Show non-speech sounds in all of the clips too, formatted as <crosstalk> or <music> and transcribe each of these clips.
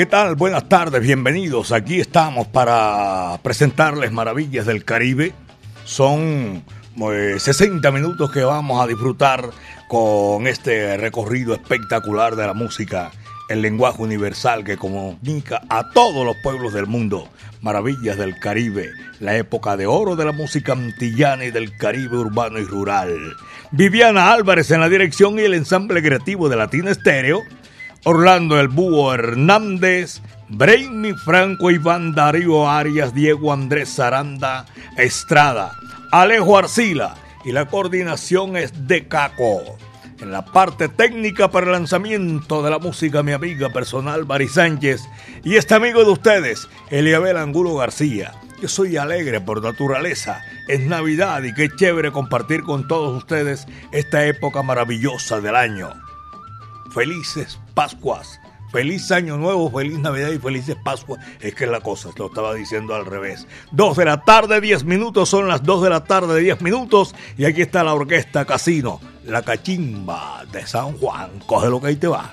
¿Qué tal? Buenas tardes, bienvenidos. Aquí estamos para presentarles Maravillas del Caribe. Son 60 eh, minutos que vamos a disfrutar con este recorrido espectacular de la música, el lenguaje universal que comunica a todos los pueblos del mundo. Maravillas del Caribe, la época de oro de la música antillana y del Caribe urbano y rural. Viviana Álvarez en la dirección y el ensamble creativo de Latina Estéreo Orlando El Búho Hernández, Brainy Franco, Iván Darío Arias, Diego Andrés Zaranda Estrada, Alejo Arcila y la coordinación es de Caco. En la parte técnica para el lanzamiento de la música, mi amiga personal Bari Sánchez y este amigo de ustedes, Eliabel Angulo García. Yo soy alegre por naturaleza, es Navidad y qué chévere compartir con todos ustedes esta época maravillosa del año felices Pascuas. Feliz Año Nuevo, feliz Navidad y felices Pascuas. Es que es la cosa, lo estaba diciendo al revés. Dos de la tarde, diez minutos, son las dos de la tarde, diez minutos. Y aquí está la orquesta Casino, la cachimba de San Juan. Coge lo que ahí te va.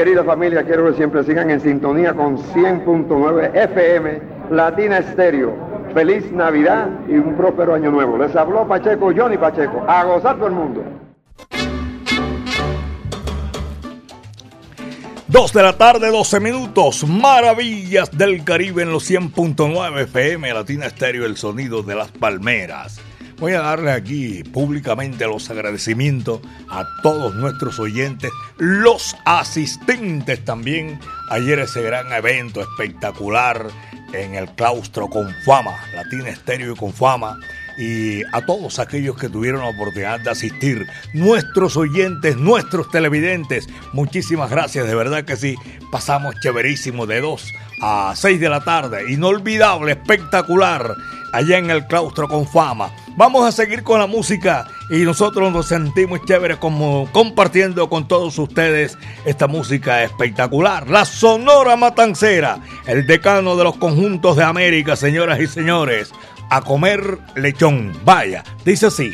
Querida familia, quiero que siempre sigan en sintonía con 100.9 FM Latina Estéreo. Feliz Navidad y un próspero año nuevo. Les habló Pacheco, Johnny Pacheco. A gozar todo el mundo. Dos de la tarde, 12 minutos. Maravillas del Caribe en los 100.9 FM Latina Estéreo, el sonido de las palmeras. Voy a darle aquí públicamente los agradecimientos a todos nuestros oyentes, los asistentes también. Ayer ese gran evento espectacular en el claustro con fama, Latina Estéreo y con fama. y a todos aquellos que tuvieron la oportunidad de asistir, nuestros oyentes, nuestros televidentes, muchísimas gracias, de verdad que sí, pasamos chéverísimo de 2 a 6 de la tarde, inolvidable, espectacular, allá en el claustro con fama. Vamos a seguir con la música y nosotros nos sentimos chéveres como compartiendo con todos ustedes esta música espectacular. La Sonora Matancera, el decano de los conjuntos de América, señoras y señores a comer lechón. Vaya, dice así.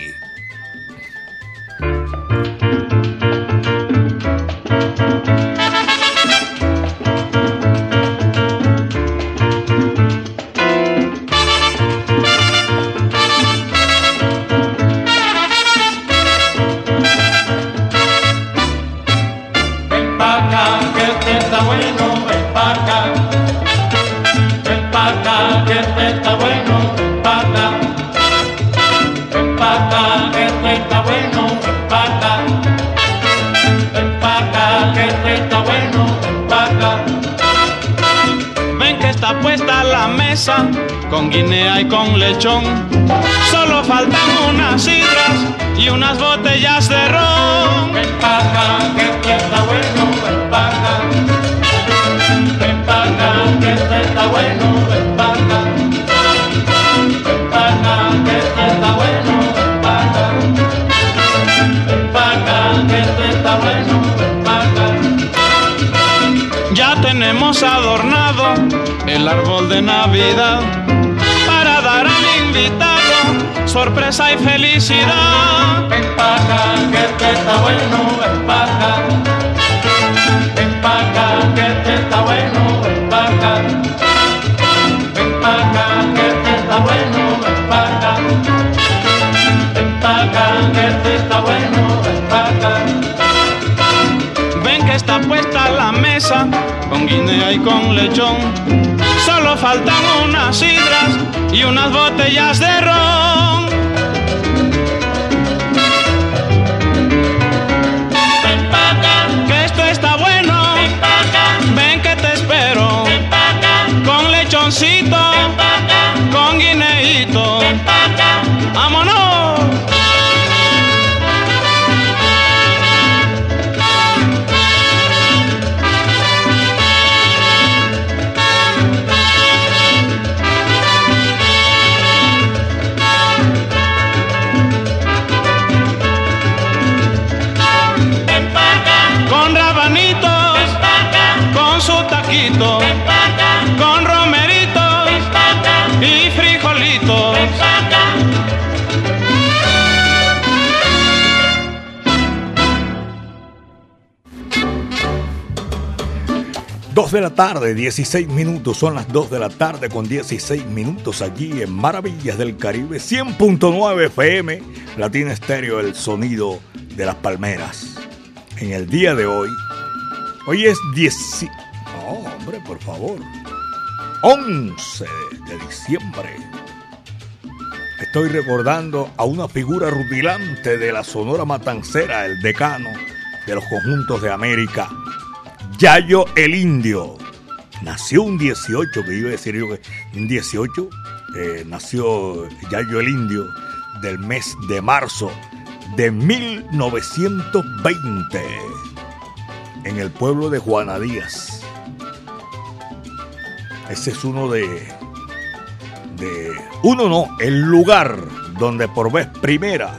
Con guinea y con lechón. Solo faltan unas sidras y unas botellas de ron. Empaca, que está bueno, empaca. Empaca, que está bueno, empaca. Empaca, que está bueno, empaca. Empaca, que está bueno, empaca. Ya tenemos adornado el árbol de Navidad para dar al invitado sorpresa y felicidad. Empaca, que este está bueno, empaca. Empaca, que este está bueno, empaca. Empaca, que este está bueno, empaca. Empaca, que este está bueno, empaca. Ven que está puesta la mesa con guinea y con lechón Solo faltan unas sidras y unas botellas de ron. 2 de la tarde, 16 minutos, son las 2 de la tarde con 16 minutos allí en Maravillas del Caribe, 100.9 FM, Latina Estéreo, el sonido de las palmeras. En el día de hoy, hoy es 10... No, hombre, por favor. 11 de diciembre. Estoy recordando a una figura rutilante de la Sonora Matancera, el decano de los conjuntos de América Yayo el Indio. Nació un 18, que iba a decir yo que un 18, eh, nació Yayo el Indio del mes de marzo de 1920 en el pueblo de Juana Díaz ese es uno de, de... Uno no, el lugar donde por vez primera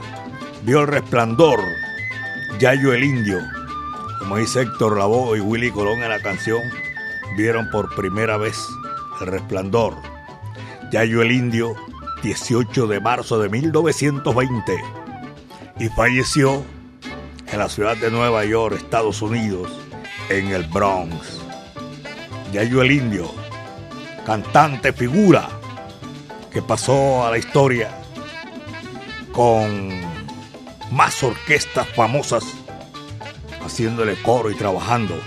vio el resplandor Yayo el Indio. Como dice Héctor Lavoe y Willy Colón en la canción, vieron por primera vez el resplandor. Yayo el Indio, 18 de marzo de 1920. Y falleció en la ciudad de Nueva York, Estados Unidos, en el Bronx. Yayo el Indio cantante, figura que pasó a la historia con más orquestas famosas haciéndole coro y trabajando.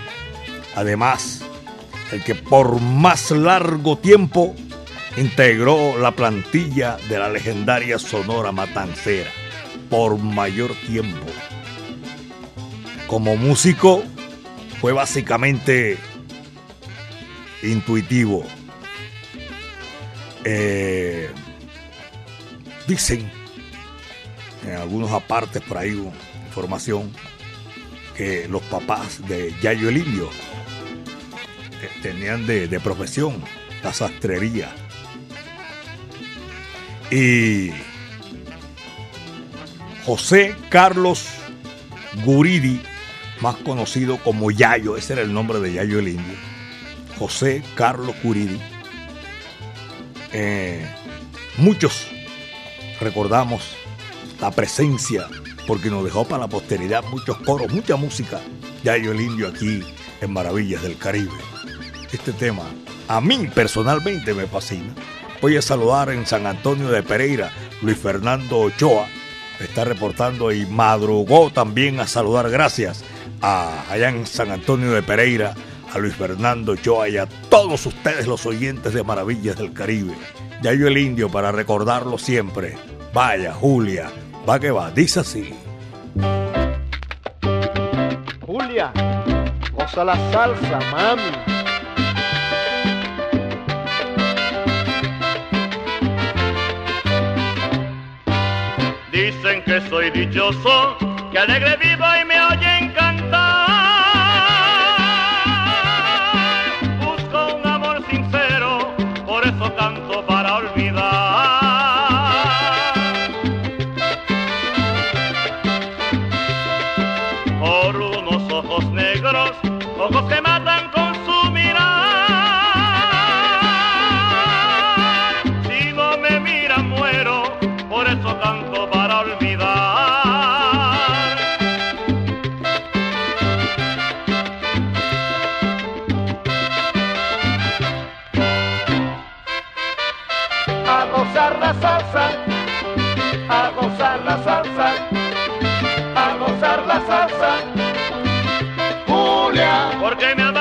Además, el que por más largo tiempo integró la plantilla de la legendaria Sonora Matancera, por mayor tiempo. Como músico, fue básicamente intuitivo eh, dicen en algunos apartes por ahí información que los papás de Yayo el Indio eh, tenían de, de profesión la sastrería. Y José Carlos Guridi, más conocido como Yayo, ese era el nombre de Yayo el Indio. José Carlos Guridi. Eh, muchos recordamos la presencia, porque nos dejó para la posteridad muchos coros, mucha música. Yayo el Indio aquí en Maravillas del Caribe. Este tema a mí personalmente me fascina. Voy a saludar en San Antonio de Pereira, Luis Fernando Ochoa, está reportando y madrugó también a saludar gracias a allá en San Antonio de Pereira, a Luis Fernando Ochoa y a todos ustedes los oyentes de Maravillas del Caribe. Ya yo el indio para recordarlo siempre. Vaya, Julia, va que va, dice así. Julia, goza la salsa, mami. Dicen que soy dichoso, que alegre vivo y me Julia, Porque me abandonaste,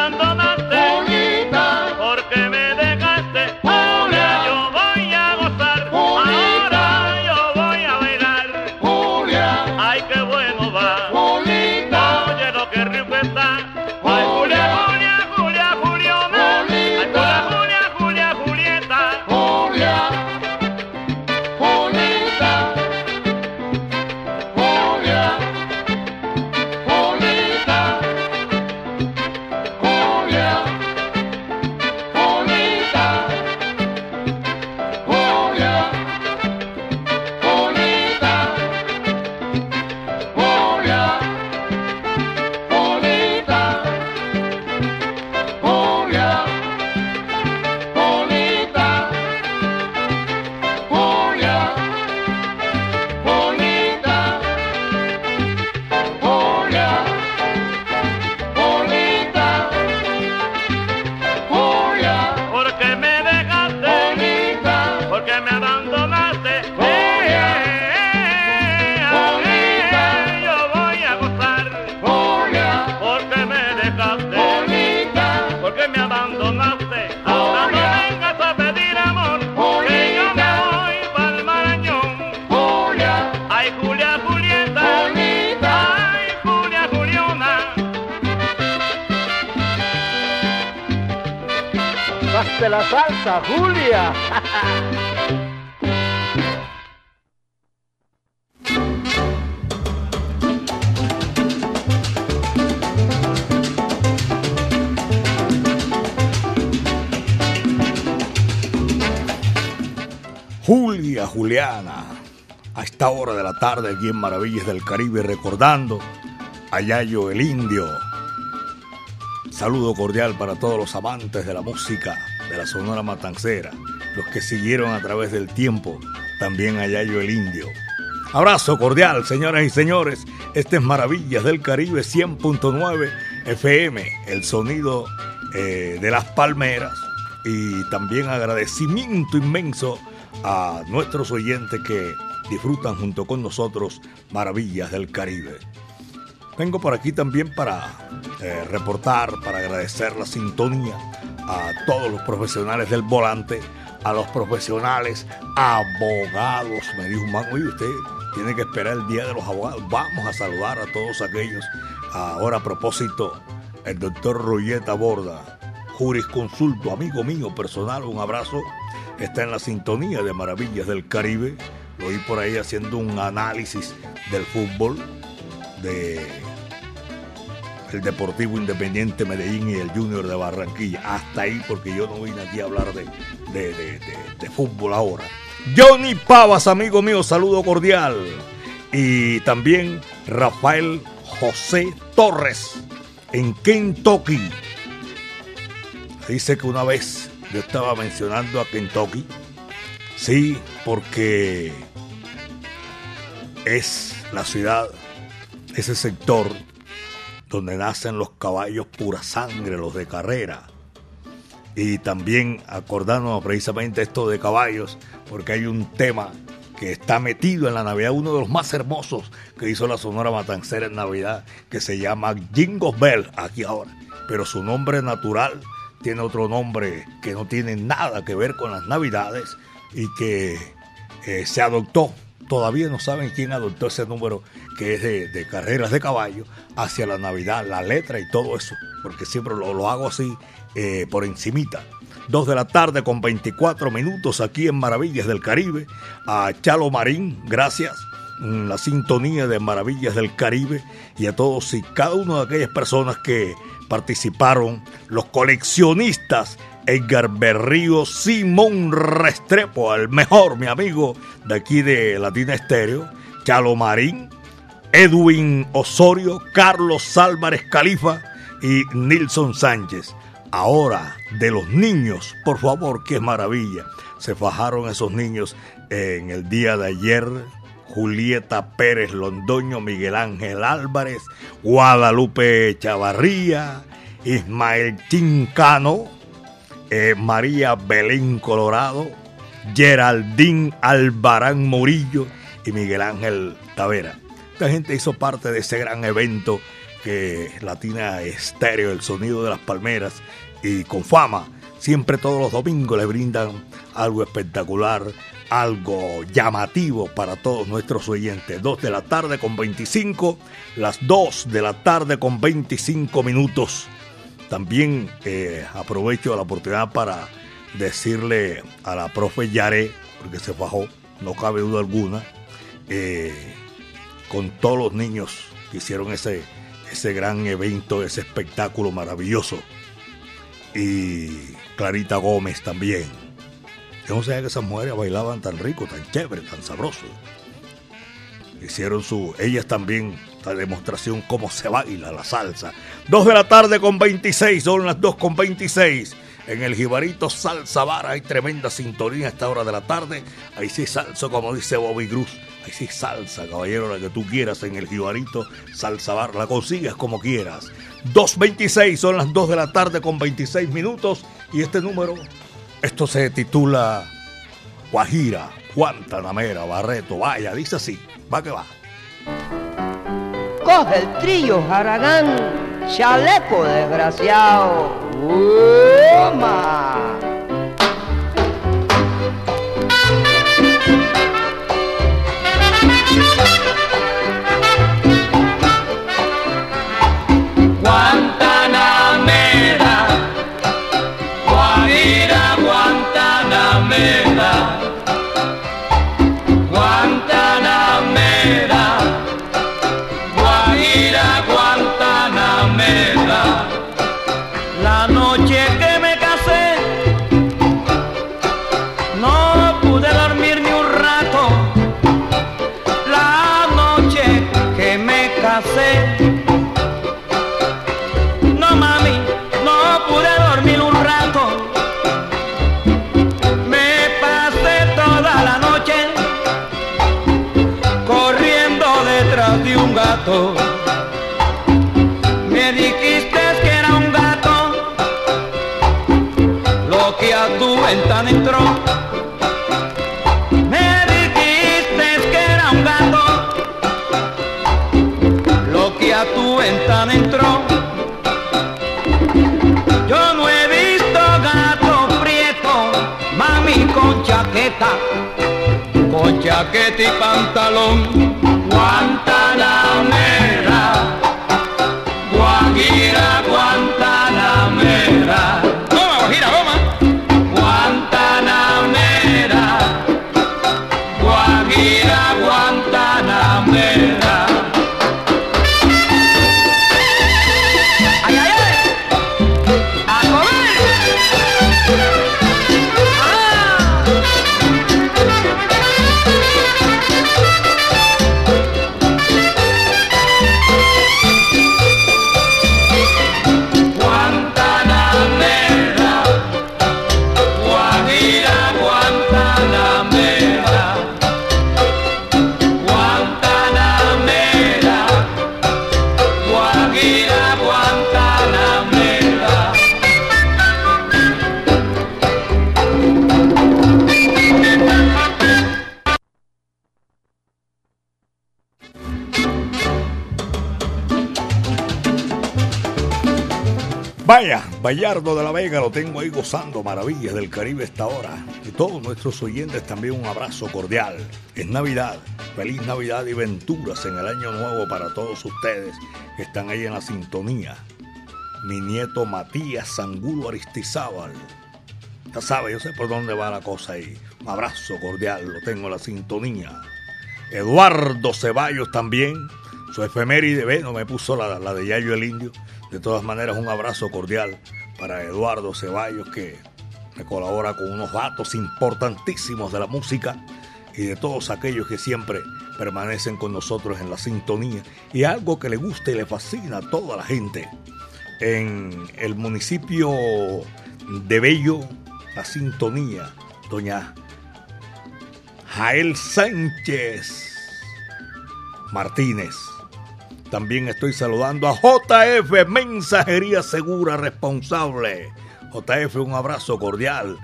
de la tarde aquí en Maravillas del Caribe, recordando a Yayo el Indio. Saludo cordial para todos los amantes de la música de la Sonora Matancera, los que siguieron a través del tiempo, también a Yayo el Indio. Abrazo cordial, señoras y señores. Este es Maravillas del Caribe 100.9 FM, el sonido eh, de las palmeras. Y también agradecimiento inmenso a nuestros oyentes que disfrutan junto con nosotros Maravillas del Caribe. Vengo por aquí también para eh, reportar, para agradecer la sintonía a todos los profesionales del volante, a los profesionales abogados. Me dijo un man, oye, usted tiene que esperar el día de los abogados. Vamos a saludar a todos aquellos. Ahora a propósito, el doctor Royeta Borda, jurisconsulto, amigo mío personal, un abrazo. Está en la sintonía de Maravillas del Caribe. Lo vi por ahí haciendo un análisis del fútbol de el Deportivo Independiente Medellín y el Junior de Barranquilla. Hasta ahí, porque yo no vine aquí a hablar de, de, de, de fútbol ahora. Johnny Pavas, amigo mío, saludo cordial. Y también Rafael José Torres en Kentucky. Dice que una vez yo estaba mencionando a Kentucky. Sí, porque es la ciudad, ese sector donde nacen los caballos pura sangre, los de carrera. Y también acordándonos precisamente esto de caballos, porque hay un tema que está metido en la Navidad, uno de los más hermosos que hizo la Sonora Matancera en Navidad, que se llama Jingles Bell, aquí ahora. Pero su nombre natural tiene otro nombre que no tiene nada que ver con las Navidades y que eh, se adoptó. Todavía no saben quién adoptó ese número que es de, carreras de caballo hacia la Navidad, la letra y todo eso, porque siempre lo, lo hago así eh, por encimita. Dos de la tarde con 24 minutos aquí en Maravillas del Caribe. A Chalo Marín, gracias. La sintonía de Maravillas del Caribe y a todos y cada una de aquellas personas que participaron, los coleccionistas Edgar Berrío, Simón Restrepo, el mejor, mi amigo de aquí de Latina Estéreo, Chalo Marín, Edwin Osorio, Carlos Álvarez Califa y Nilson Sánchez. Ahora, de los niños, por favor, qué maravilla. Se fajaron esos niños en el día de ayer. Julieta Pérez Londoño, Miguel Ángel Álvarez, Guadalupe Chavarría, Ismael Chincano, eh, María Belén Colorado, Geraldín Albarán Murillo y Miguel Ángel Tavera. Esta gente hizo parte de ese gran evento que Latina Estéreo, el sonido de las palmeras y con fama, siempre todos los domingos le brindan algo espectacular, algo llamativo para todos nuestros oyentes. 2 de la tarde con 25, las 2 de la tarde con 25 minutos. También eh, aprovecho la oportunidad para decirle a la profe Yaré, porque se bajó, no cabe duda alguna, eh, con todos los niños que hicieron ese, ese gran evento, ese espectáculo maravilloso. Y Clarita Gómez también. Yo no sabía que esas mujeres bailaban tan rico, tan chévere, tan sabroso. Hicieron su, ellas también, la demostración cómo se baila la salsa. Dos de la tarde con 26, son las dos con 26. En el Jibarito Salsa Bar hay tremenda sintonía a esta hora de la tarde. Ahí sí salsa, como dice Bobby Cruz. Ahí sí salsa, caballero, la que tú quieras en el Jibarito Salsa Bar. La consigues como quieras. 2.26, son las 2 de la tarde con 26 minutos. Y este número, esto se titula Guajira, Guantanamera, Barreto. Vaya, dice así. Va que va. Coge el trillo, Haragán, chaleco desgraciado. ¡Toma! Un gato. Me dijiste que era un gato, lo que a tu ventana entró. Me dijiste que era un gato, lo que a tu ventana entró. Yo no he visto gato prieto, mami con chaqueta, con chaqueta y pantalón. Bayardo de la Vega, lo tengo ahí gozando maravillas del Caribe esta hora. Y todos nuestros oyentes también un abrazo cordial. Es Navidad, feliz Navidad y venturas en el año nuevo para todos ustedes que están ahí en la sintonía. Mi nieto Matías Angulo Aristizábal. Ya sabe, yo sé por dónde va la cosa ahí. Un abrazo cordial, lo tengo en la sintonía. Eduardo Ceballos también. Su efeméride, ve, no me puso la, la de Yayo el Indio. De todas maneras, un abrazo cordial para Eduardo Ceballos, que me colabora con unos datos importantísimos de la música y de todos aquellos que siempre permanecen con nosotros en la sintonía. Y algo que le gusta y le fascina a toda la gente. En el municipio de Bello, la sintonía, doña Jael Sánchez Martínez también estoy saludando a JF, Mensajería Segura Responsable. JF, un abrazo cordial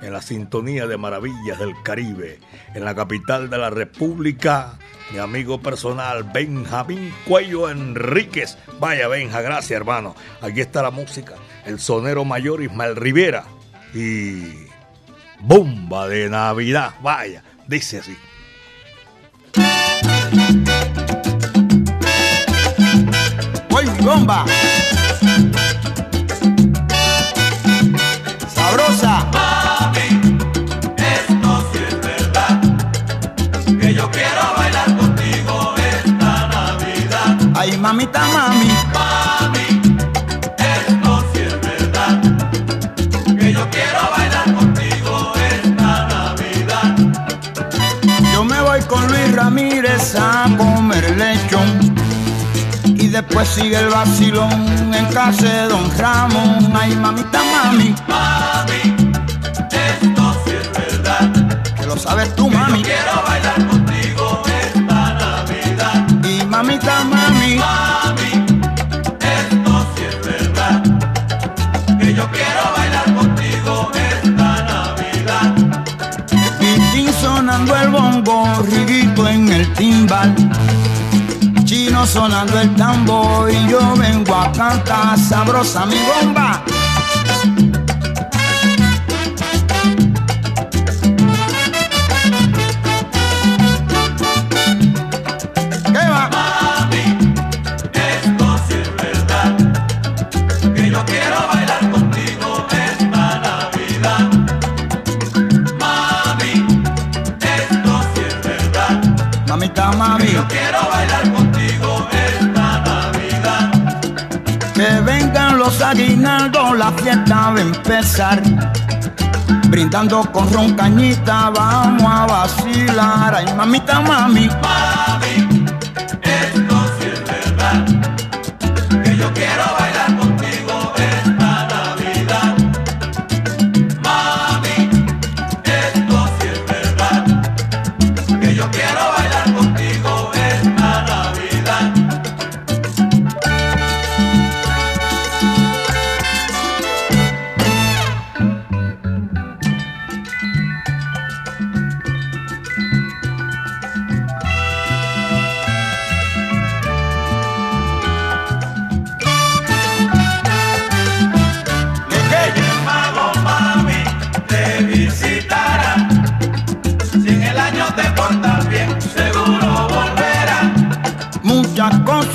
en la sintonía de Maravillas del Caribe, en la capital de la República. Mi amigo personal, Benjamín Cuello Enríquez. Vaya, Benja, gracias, hermano. Aquí está la música. El sonero mayor Ismael Rivera. Y. Bomba de Navidad. Vaya, dice así. Bomba. Sabrosa. Mami, esto sí es verdad. Que yo quiero bailar contigo esta Navidad. Ay, mamita, mami. Mami, esto sí es verdad. Que yo quiero bailar contigo esta Navidad. Yo me voy con Luis Ramírez a comer lechón después sigue el vacilón en casa de Don Ramón. Ay, mamita, mami. Mami, esto sí es verdad. Que lo sabes tú, mami. Yo quiero bailar contigo esta Navidad. Y mamita, mami. Mami, esto sí es verdad. Que yo quiero bailar contigo esta Navidad. Y sonando el bongo, riguito en el timbal sonando el tambor y yo vengo a cantar sabrosa mi bomba. Aguinaldo, la fiesta va a empezar. Brindando con roncañita, vamos a vacilar. Ay, mamita, mami.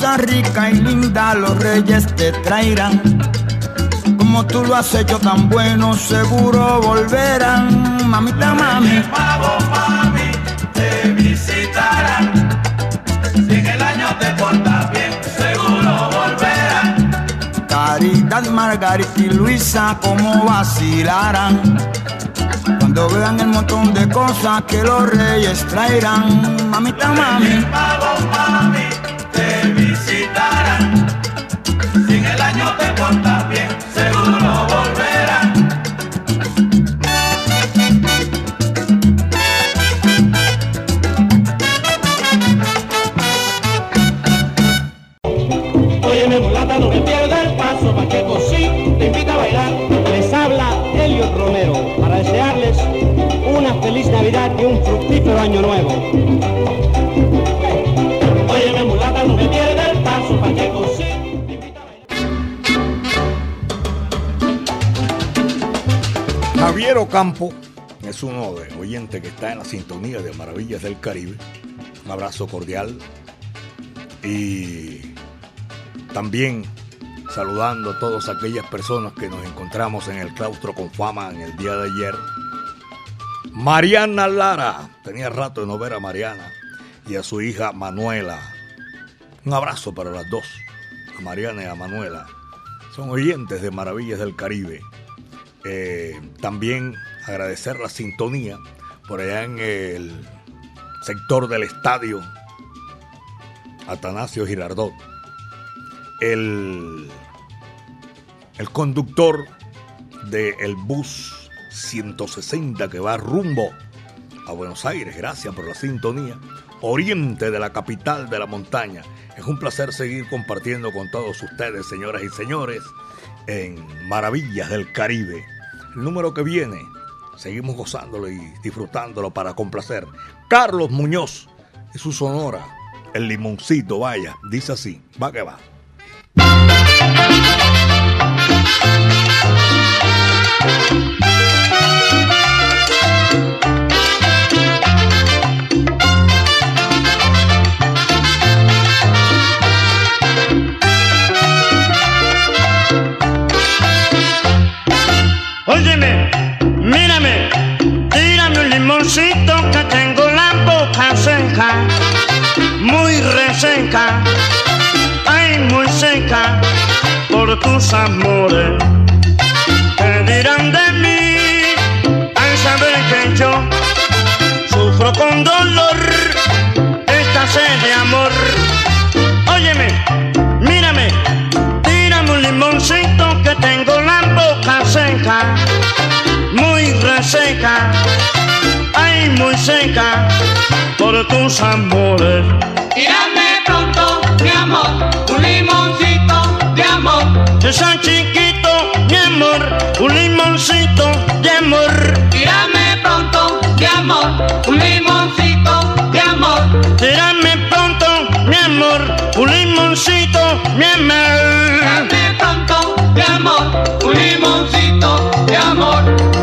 cosa rica y linda los reyes te traerán. Como tú lo has hecho tan bueno, seguro volverán. Mamita, mami. Reyes mami, te visitarán. Si en el año te portas bien, seguro volverán. Caridad, Margarita y Luisa, como vacilarán. Cuando vean el montón de cosas que los reyes traerán. Mamita, mami. Reyes mami si en el año te portas Ocampo es uno de oyentes que está en la sintonía de Maravillas del Caribe. Un abrazo cordial y también saludando a todas aquellas personas que nos encontramos en el claustro con fama en el día de ayer. Mariana Lara, tenía rato de no ver a Mariana y a su hija Manuela. Un abrazo para las dos, a Mariana y a Manuela. Son oyentes de Maravillas del Caribe. Eh, también agradecer la sintonía por allá en el sector del estadio Atanasio Girardot. El, el conductor del bus 160 que va rumbo a Buenos Aires, gracias por la sintonía. Oriente de la capital de la montaña. Es un placer seguir compartiendo con todos ustedes, señoras y señores, en Maravillas del Caribe. El número que viene, seguimos gozándolo y disfrutándolo para complacer. Carlos Muñoz y su sonora, el limoncito, vaya, dice así, va que va. Que tengo la boca seca, muy reseca, ay, muy seca, por tus amores. ¿Qué dirán de mí al saber que yo sufro con dolor esta sed de amor? Óyeme, mírame, tírame un limoncito que tengo la boca seca, muy reseca, muy seca, por tus amores. Tírame pronto, mi amor, un limoncito de amor. Yo soy chiquito, mi amor, un limoncito de amor. Tírame pronto, mi amor, un limoncito de amor. Tírame pronto, mi amor, un limoncito, mi amor. Tírame pronto, mi amor, un limoncito de amor.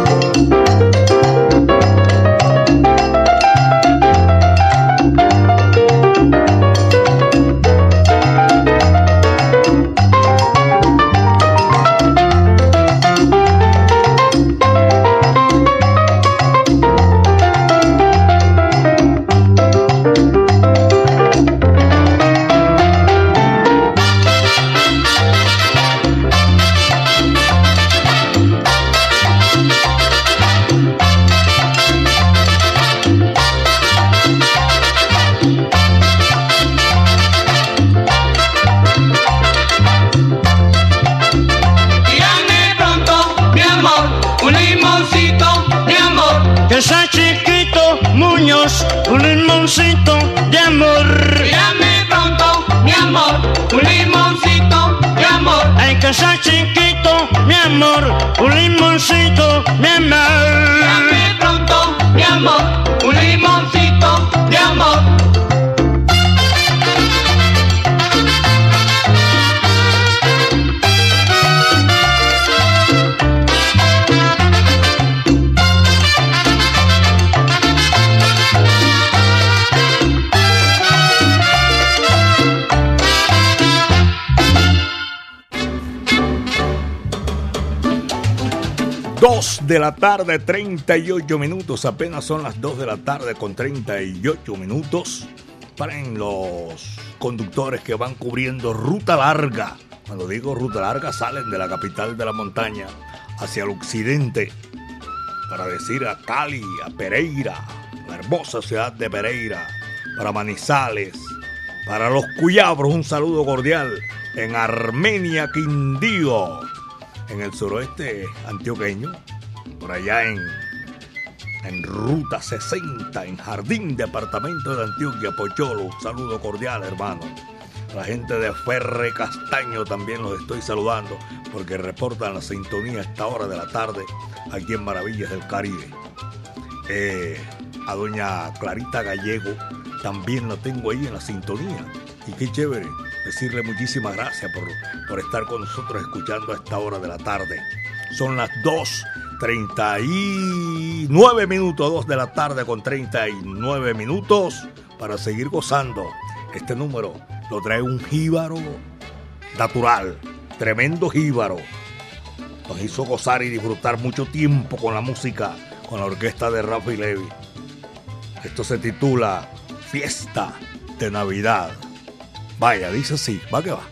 de la tarde, 38 minutos. Apenas son las 2 de la tarde con 38 minutos. Paren los conductores que van cubriendo ruta larga. Cuando digo ruta larga, salen de la capital de la montaña hacia el occidente. Para decir a Cali, a Pereira, la hermosa ciudad de Pereira, para Manizales, para los Cuyabros, un saludo cordial en Armenia, Quindío, en el suroeste antioqueño, allá en, en Ruta 60, en Jardín, departamento de Antioquia, Pocholo, un saludo cordial, hermano. La gente de Ferre Castaño también los estoy saludando porque reportan la sintonía a esta hora de la tarde aquí en Maravillas del Caribe. Eh, a doña Clarita Gallego también la tengo ahí en la sintonía. Y qué chévere decirle muchísimas gracias por, por estar con nosotros escuchando a esta hora de la tarde. Son las 2.39 minutos, 2 de la tarde con 39 minutos para seguir gozando. Este número lo trae un jíbaro natural, tremendo jíbaro. Nos hizo gozar y disfrutar mucho tiempo con la música, con la orquesta de Rafi Levy. Esto se titula Fiesta de Navidad. Vaya, dice así, va que va.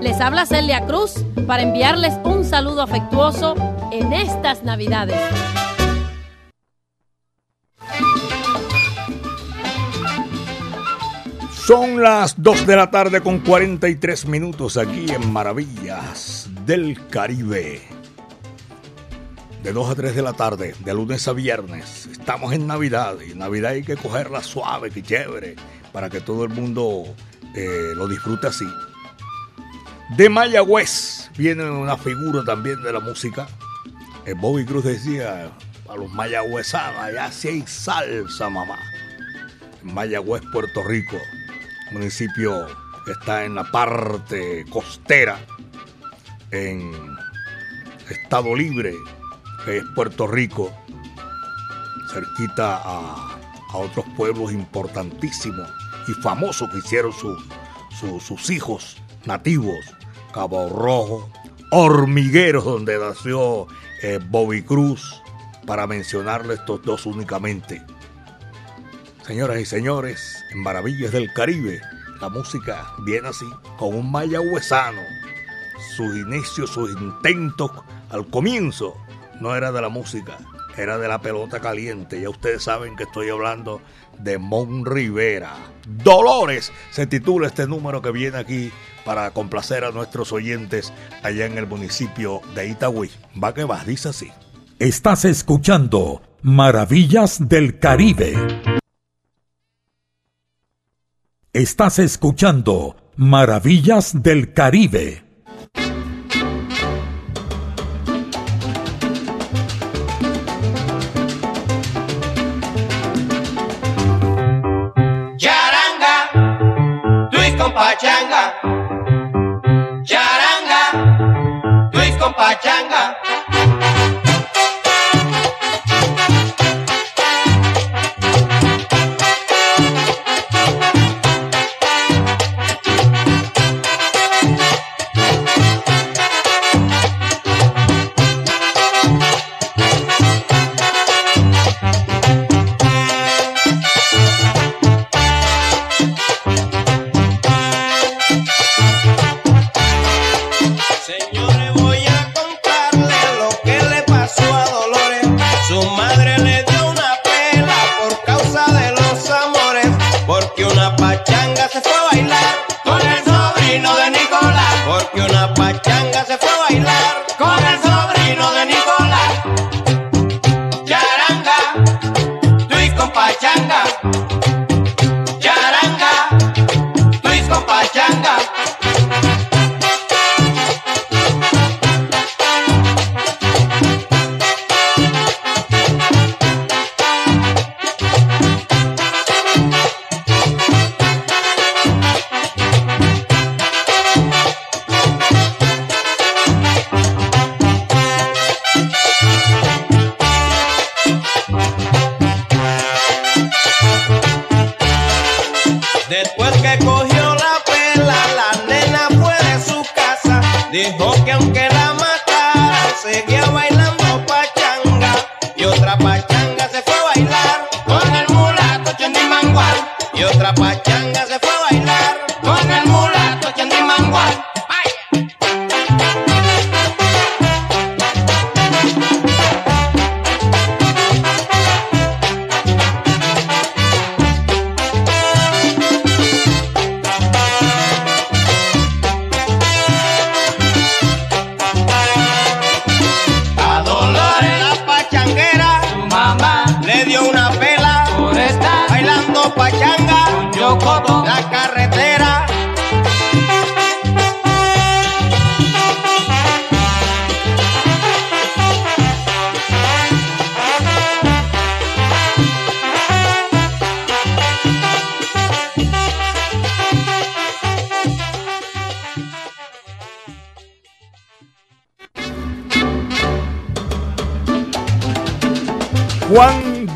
Les habla Celia Cruz para enviarles un saludo afectuoso en estas Navidades. Son las 2 de la tarde con 43 minutos aquí en Maravillas del Caribe. De 2 a 3 de la tarde, de lunes a viernes. Estamos en Navidad y Navidad hay que cogerla suave, que chévere, para que todo el mundo eh, lo disfrute así. De Mayagüez viene una figura también de la música. Eh, Bobby Cruz decía a los mayagüezanos, allá sí hay salsa, mamá. Mayagüez, Puerto Rico municipio que está en la parte costera, en Estado Libre, que es Puerto Rico, cerquita a, a otros pueblos importantísimos y famosos que hicieron su- su- sus hijos nativos, Cabo Rojo, Hormigueros, donde nació eh, Bobby Cruz, para mencionarle estos dos únicamente. Señoras y señores, en Maravillas del Caribe, la música viene así, con un mayagüezano. Sus inicios, sus intentos al comienzo no era de la música, era de la pelota caliente. Ya ustedes saben que estoy hablando de Mon Rivera. Dolores se titula este número que viene aquí para complacer a nuestros oyentes allá en el municipio de Itagüí. Va que va, dice así. Estás escuchando Maravillas del Caribe. Estás escuchando Maravillas del Caribe. changa.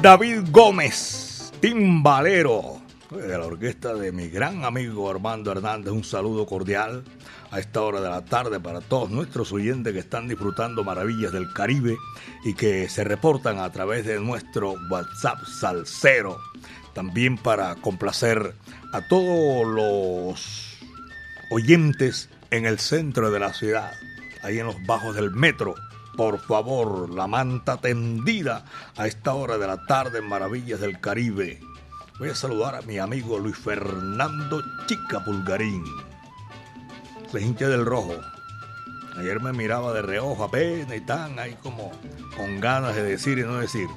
David Gómez, timbalero de la orquesta de mi gran amigo Armando Hernández. Un saludo cordial a esta hora de la tarde para todos nuestros oyentes que están disfrutando maravillas del Caribe y que se reportan a través de nuestro WhatsApp Salcero. También para complacer a todos los oyentes en el centro de la ciudad, ahí en los bajos del metro. Por favor, la manta tendida a esta hora de la tarde en Maravillas del Caribe. Voy a saludar a mi amigo Luis Fernando Chica Pulgarín. Se hincha del rojo. Ayer me miraba de reojo apenas y tan ahí como con ganas de decir y no decir.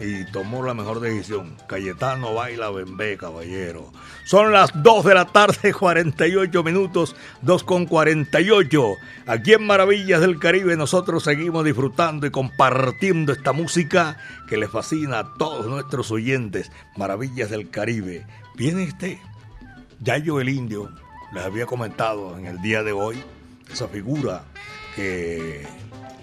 Y tomó la mejor decisión. Cayetano baila bembé, caballero. Son las 2 de la tarde, <laughs> 48 minutos, 2 con 48. Aquí en Maravillas del Caribe nosotros seguimos disfrutando y compartiendo esta música que les fascina a todos nuestros oyentes. Maravillas del Caribe. Viene este, Yayo el Indio, les había comentado en el día de hoy, esa figura que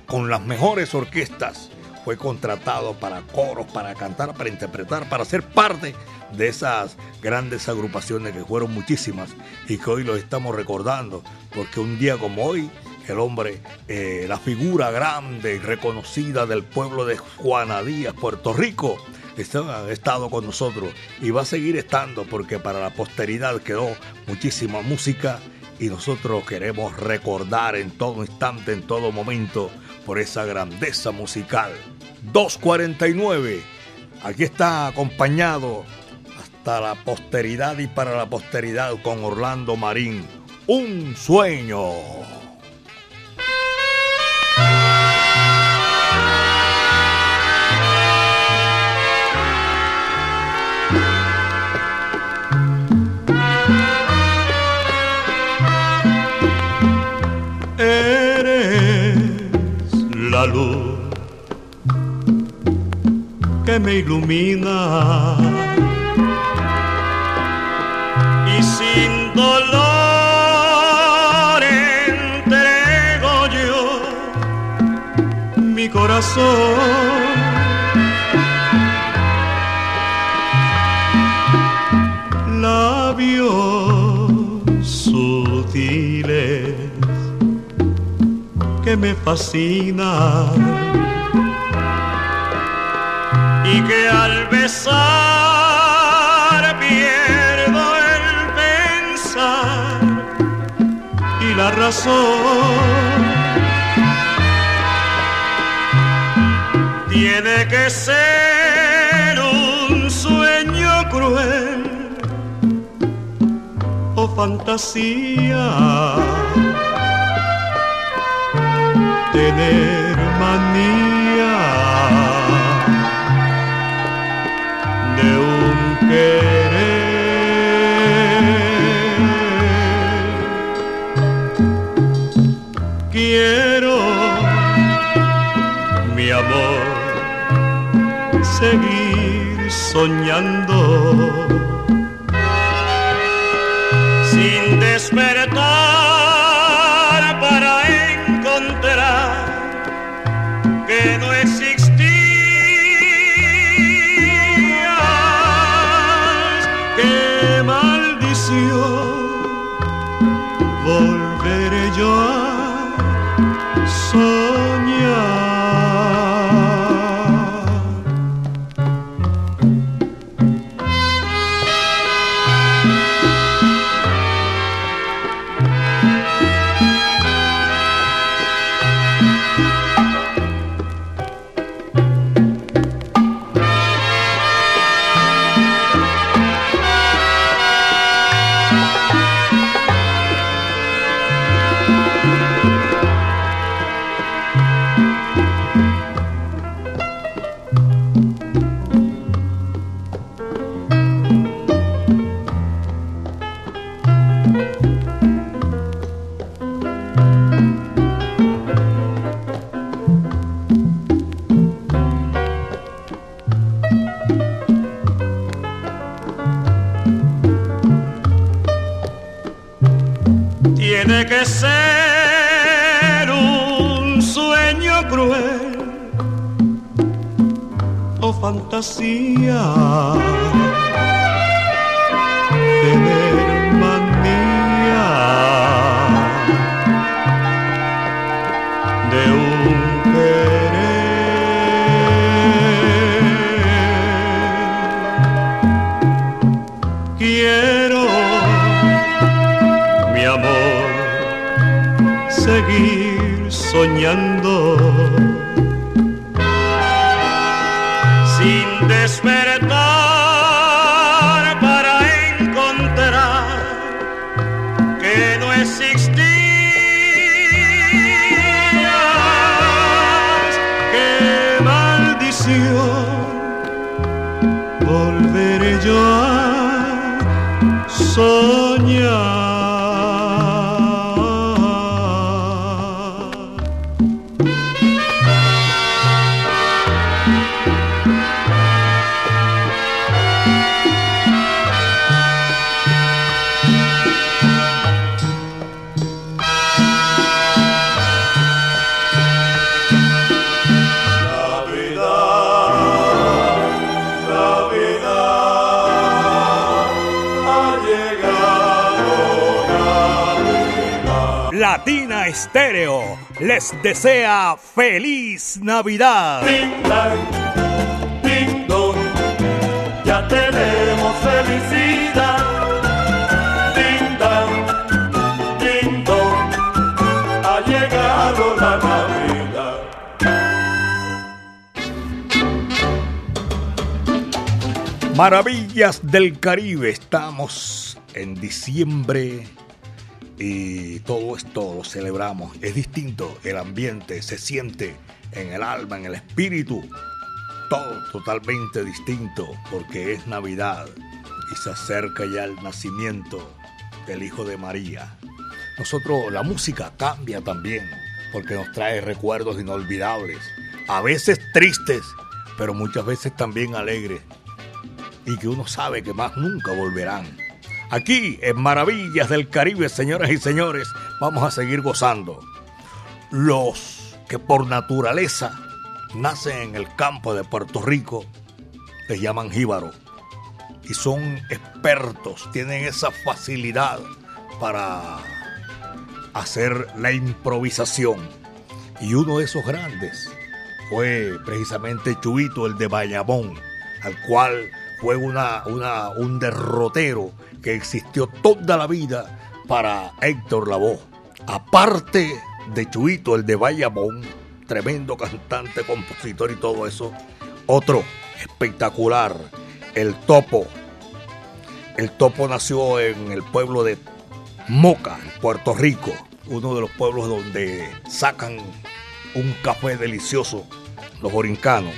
con las mejores orquestas. Fue contratado para coros, para cantar, para interpretar, para ser parte de esas grandes agrupaciones que fueron muchísimas y que hoy los estamos recordando, porque un día como hoy, el hombre, eh, la figura grande y reconocida del pueblo de Juana Díaz, Puerto Rico, ha estado con nosotros y va a seguir estando porque para la posteridad quedó muchísima música y nosotros queremos recordar en todo instante, en todo momento, por esa grandeza musical. 249, aquí está acompañado hasta la posteridad y para la posteridad con Orlando Marín. Un sueño. Eres la luz me ilumina y sin dolor entrego yo mi corazón. Labios sutiles que me fascinan y que al besar pierdo el pensar y la razón. Tiene que ser un sueño cruel o fantasía tener seguir soñando ser un sueño cruel o fantasía. Estéreo les desea feliz Navidad. Ding dong, ya tenemos felicidad. Ding dong, ding dong, ha llegado la Navidad. Maravillas del Caribe, estamos en diciembre y todo esto lo celebramos. Es distinto, el ambiente se siente en el alma, en el espíritu. Todo totalmente distinto porque es Navidad y se acerca ya el nacimiento del Hijo de María. Nosotros, la música cambia también porque nos trae recuerdos inolvidables, a veces tristes, pero muchas veces también alegres y que uno sabe que más nunca volverán. Aquí en Maravillas del Caribe, señoras y señores, vamos a seguir gozando. Los que por naturaleza nacen en el campo de Puerto Rico les llaman jíbaro y son expertos, tienen esa facilidad para hacer la improvisación. Y uno de esos grandes fue precisamente Chuito, el de Bayamón, al cual fue una, un derrotero que existió toda la vida para Héctor Lavoe. Aparte de Chuito, el de Bayamón, tremendo cantante, compositor y todo eso, otro espectacular, el Topo. El Topo nació en el pueblo de Moca, en Puerto Rico, uno de los pueblos donde sacan un café delicioso los borincanos.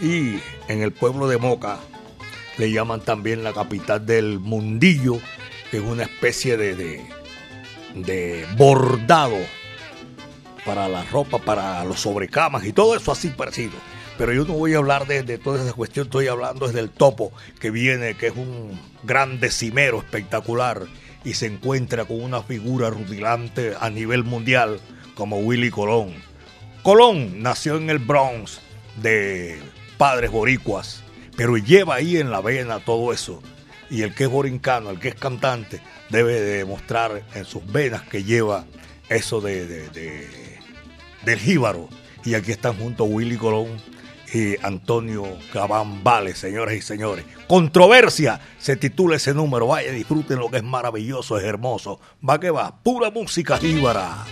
Y en el pueblo de Moca le llaman también la capital del mundillo, que es una especie de, de, bordado para la ropa, para los sobrecamas y todo eso así parecido. Pero yo no voy a hablar de, de toda esa cuestión, estoy hablando desde el topo que viene, que es un gran decimero espectacular y se encuentra con una figura rutilante a nivel mundial como Willy Colón. Colón nació en el Bronx de padres boricuas, pero lleva ahí en la vena todo eso. Y el que es borincano, el que es cantante, debe de demostrar en sus venas que lleva eso de, de- de- del jíbaro. Y aquí están juntos Willy Colón y Antonio Gabán Vale, señores y señores. Controversia se titula ese número. Vaya, disfruten lo que es maravilloso, es hermoso. Va que va, pura música jíbara.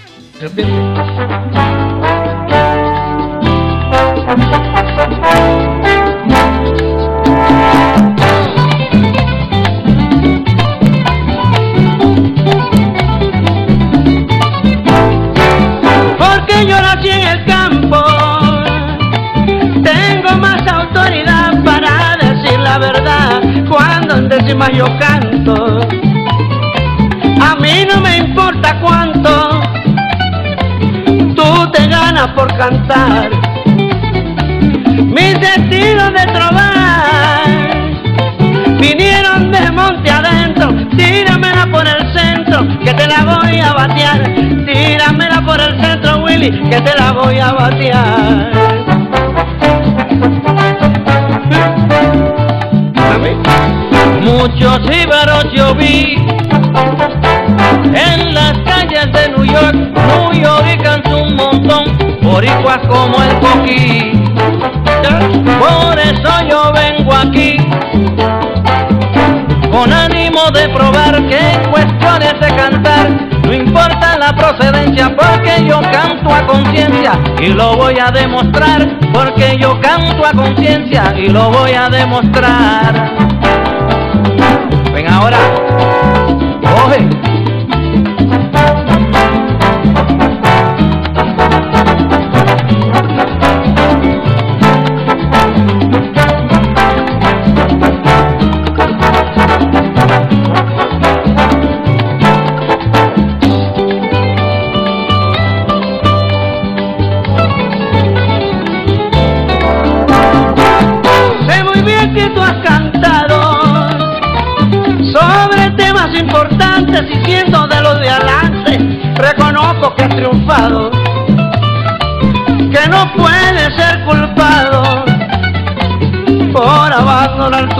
Décimas yo canto. A mí no me importa cuánto tú te ganas por cantar. Mis estilos de trobar vinieron de monte adentro. Tíramela por el centro, que te la voy a batear. Tíramela por el centro, Willy, que te la voy a batear. Muchos íbaros yo vi en las calles de New York, New York un montón, boricuas como el coquí. Por eso yo vengo aquí con ánimo de probar que en cuestiones de cantar no importa la procedencia porque yo canto a conciencia y lo voy a demostrar porque yo canto a conciencia y lo voy a demostrar. Ahora, coge.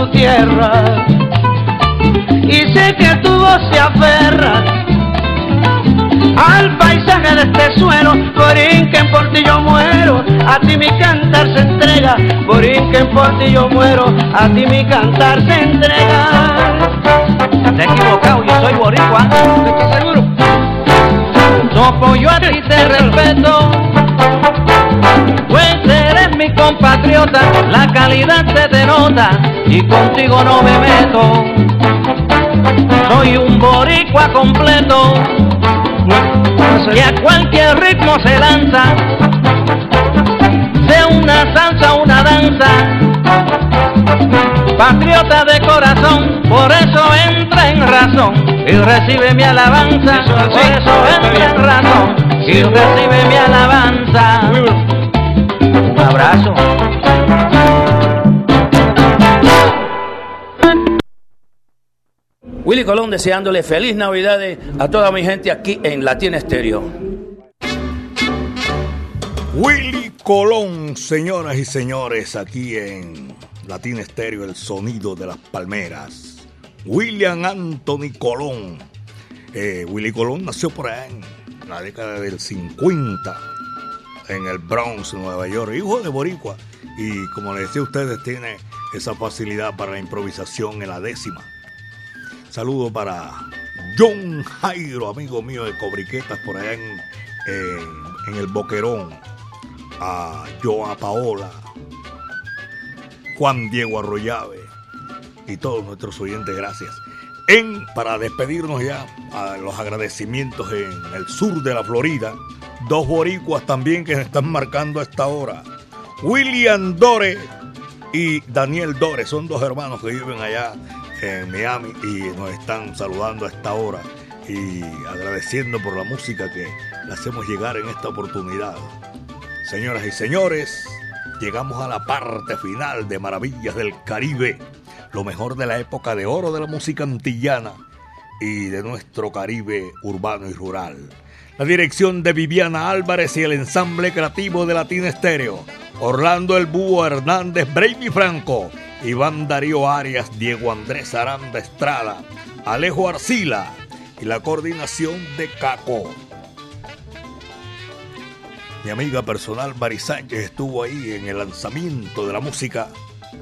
Tierra. Y sé que tu voz se aferra al paisaje de este suelo, Borinquen por ti yo muero, a ti mi cantar se entrega, Borinquen por ti yo muero, a ti mi cantar se entrega. Te he equivocado, yo soy boricua, ¿estás seguro? Sopo yo a ti te respeto, pues eres mi compatriota, la calidad se te nota y contigo no me meto. Soy un boricua completo, que a cualquier ritmo se lanza, sea una salsa o una danza. Patriota de corazón, por eso entra en razón y recibe mi alabanza. Por eso entra en razón y recibe mi alabanza. Un abrazo. Willy Colón deseándole feliz Navidad a toda mi gente aquí en Latina Estéreo. Willy Colón, señoras y señores, aquí en Latina Estéreo, el sonido de las palmeras. William Anthony Colón. Eh, Willy Colón nació por allá en la década del 50 en el Bronx, Nueva York, hijo de Boricua. Y como les decía ustedes, tiene esa facilidad para la improvisación en la décima. Saludo para John Jairo, amigo mío de Cobriquetas, por allá en, en- en el Boquerón. A Joa Paola, Juan Diego Arroyave y todos nuestros oyentes, gracias. En, para despedirnos ya, a los agradecimientos en el sur de la Florida, dos boricuas también que se están marcando a esta hora. William Dore y Daniel Dore son dos hermanos que viven allá en Miami y nos están saludando a esta hora y agradeciendo por la música que le hacemos llegar en esta oportunidad. Señoras y señores, llegamos a la parte final de Maravillas del Caribe, lo mejor de la época de oro de la música antillana y de nuestro Caribe urbano y rural. La dirección de Viviana Álvarez y el ensamble creativo de Latina Estéreo. Orlando El Búho Hernández, Brady Franco, Iván Darío Arias, Diego Andrés Aranda Estrada, Alejo Arcila y la coordinación de Caco. Mi amiga personal Mari Sánchez estuvo ahí en el lanzamiento de la música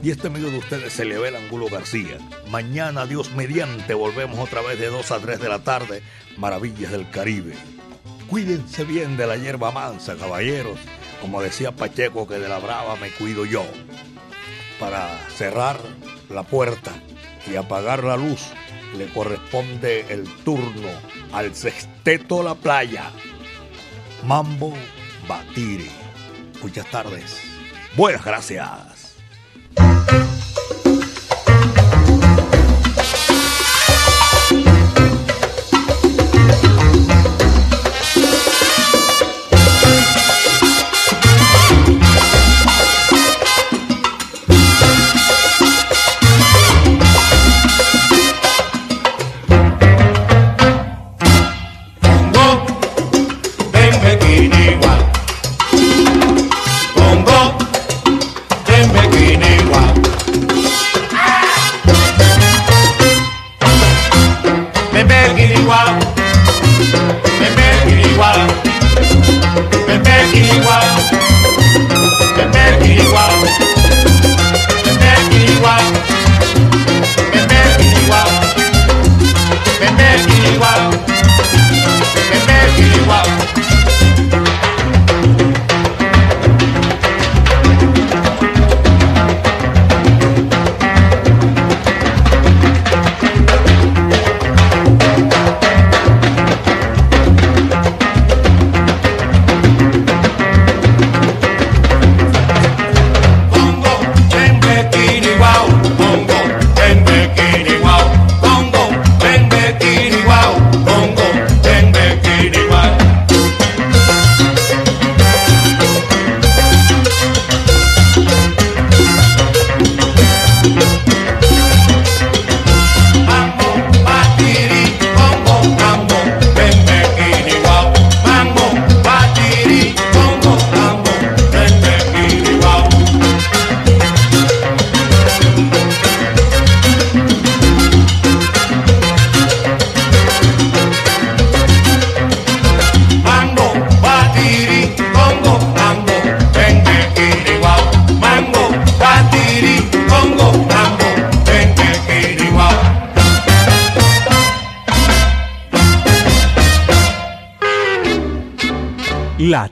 y este amigo de ustedes se le ve el Angulo García. Mañana, Dios mediante, volvemos otra vez de 2 a 3 de la tarde, Maravillas del Caribe. Cuídense bien de la hierba mansa, caballeros. Como decía Pacheco, que de la brava me cuido yo. Para cerrar la puerta y apagar la luz, le corresponde el turno al sexteto La Playa. Mambo Batiri. Muchas tardes. Buenas gracias.